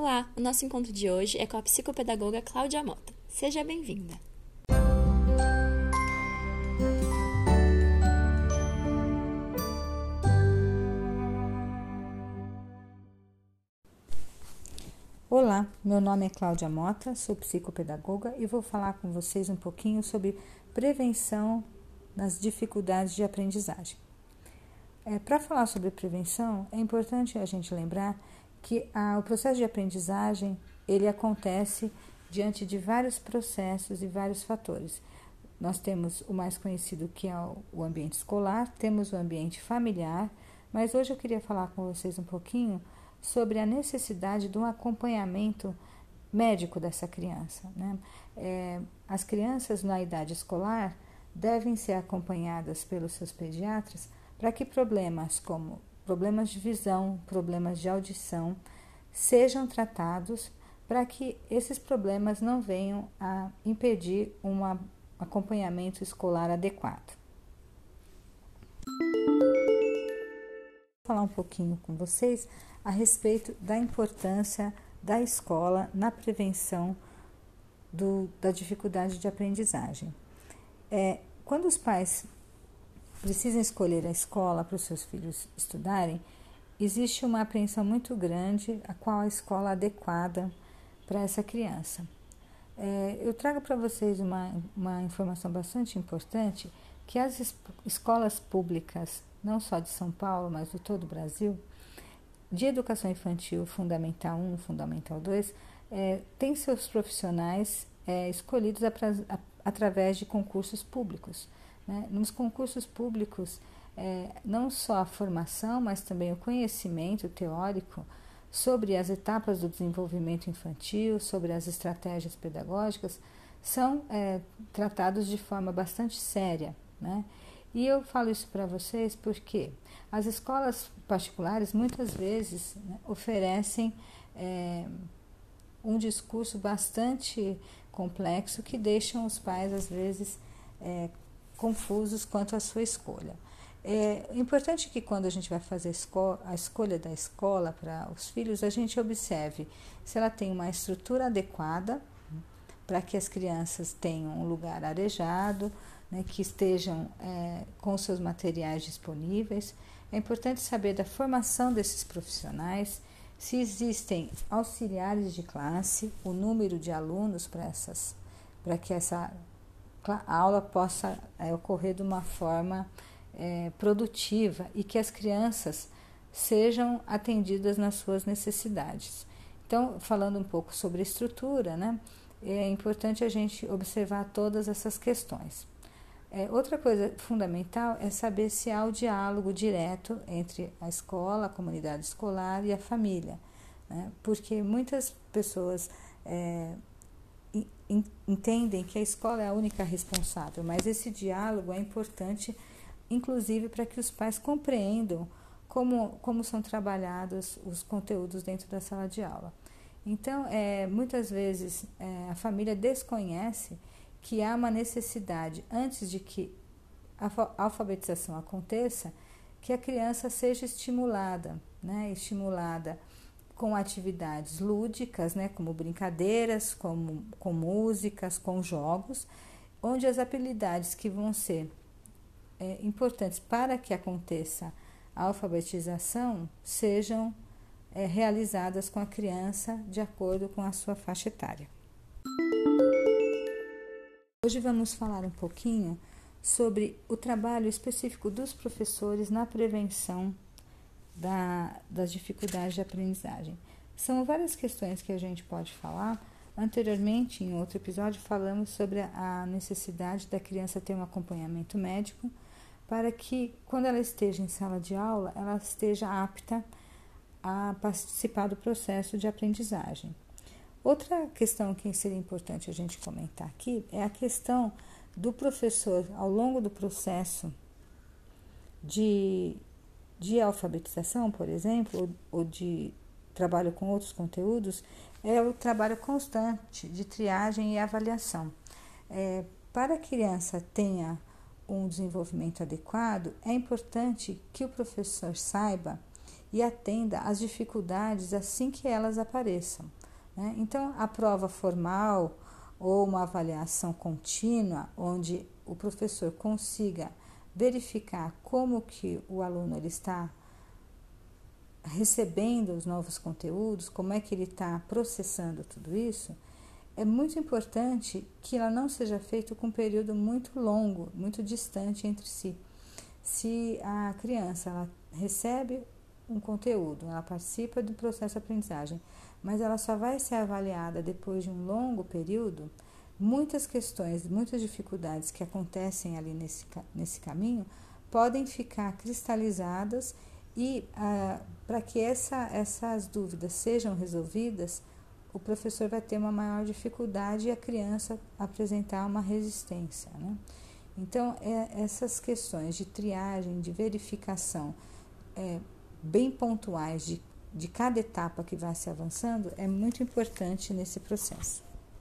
Olá, o nosso encontro de hoje é com a psicopedagoga Cláudia Mota. Seja bem-vinda. Olá, meu nome é Cláudia Mota, sou psicopedagoga e vou falar com vocês um pouquinho sobre prevenção nas dificuldades de aprendizagem. É, Para falar sobre prevenção, é importante a gente lembrar que o processo de aprendizagem ele acontece diante de vários processos e vários fatores. Nós temos o mais conhecido que é o ambiente escolar, temos o ambiente familiar, mas hoje eu queria falar com vocês um pouquinho sobre a necessidade de um acompanhamento médico dessa criança. Né? É, as crianças na idade escolar devem ser acompanhadas pelos seus pediatras para que problemas como problemas de visão, problemas de audição sejam tratados para que esses problemas não venham a impedir um acompanhamento escolar adequado. Vou falar um pouquinho com vocês a respeito da importância da escola na prevenção do, da dificuldade de aprendizagem. É, quando os pais precisam escolher a escola para os seus filhos estudarem, existe uma apreensão muito grande a qual a escola adequada para essa criança. É, eu trago para vocês uma, uma informação bastante importante, que as es escolas públicas, não só de São Paulo, mas de todo o Brasil, de educação infantil Fundamental 1, Fundamental 2, é, tem seus profissionais é, escolhidos a, a, através de concursos públicos. Né? Nos concursos públicos, é, não só a formação, mas também o conhecimento teórico sobre as etapas do desenvolvimento infantil, sobre as estratégias pedagógicas, são é, tratados de forma bastante séria. Né? E eu falo isso para vocês porque as escolas particulares muitas vezes né, oferecem é, um discurso bastante complexo que deixam os pais, às vezes, é, confusos quanto à sua escolha. É importante que quando a gente vai fazer a escolha da escola para os filhos, a gente observe se ela tem uma estrutura adequada para que as crianças tenham um lugar arejado, né, que estejam é, com seus materiais disponíveis. É importante saber da formação desses profissionais, se existem auxiliares de classe, o número de alunos para essas, para que essa aula possa é, ocorrer de uma forma é, produtiva e que as crianças sejam atendidas nas suas necessidades. Então, falando um pouco sobre estrutura, né, é importante a gente observar todas essas questões. É, outra coisa fundamental é saber se há o diálogo direto entre a escola, a comunidade escolar e a família, né? porque muitas pessoas é, entendem que a escola é a única responsável, mas esse diálogo é importante, inclusive para que os pais compreendam como, como são trabalhados os conteúdos dentro da sala de aula. Então, é, muitas vezes é, a família desconhece que há uma necessidade, antes de que a alfabetização aconteça, que a criança seja estimulada, né? estimulada com atividades lúdicas, né? como brincadeiras, como, com músicas, com jogos, onde as habilidades que vão ser é, importantes para que aconteça a alfabetização sejam é, realizadas com a criança de acordo com a sua faixa etária. Hoje vamos falar um pouquinho sobre o trabalho específico dos professores na prevenção da, das dificuldades de aprendizagem. São várias questões que a gente pode falar. Anteriormente, em outro episódio, falamos sobre a necessidade da criança ter um acompanhamento médico para que, quando ela esteja em sala de aula, ela esteja apta a participar do processo de aprendizagem. Outra questão que seria importante a gente comentar aqui é a questão do professor, ao longo do processo de, de alfabetização, por exemplo, ou, de trabalho com outros conteúdos, é o trabalho constante de triagem e avaliação. É, para a criança tenha um desenvolvimento adequado, é importante que o professor saiba e atenda às dificuldades assim que elas apareçam. Né? Então, a prova formal ou uma avaliação contínua, onde o professor consiga verificar como que o aluno ele está recebendo os novos conteúdos, como é que ele está processando tudo isso, é muito importante que ela não seja feita com um período muito longo, muito distante entre si. Se a criança ela recebe um conteúdo, ela participa do processo de aprendizagem, mas ela só vai ser avaliada depois de um longo período, muitas questões, muitas dificuldades que acontecem ali nesse, nesse caminho podem ficar cristalizadas e ah, para que essa, essas dúvidas sejam resolvidas, o professor vai ter uma maior dificuldade e a criança apresentar uma resistência. Né? Então, é, essas questões de triagem, de verificação, é, bem pontuais de, de cada etapa que vai se avançando, é muito importante nesse processo.